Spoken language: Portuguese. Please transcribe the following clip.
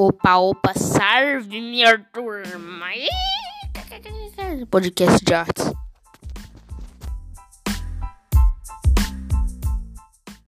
Opa, opa, salve minha turma! Podcast de artes.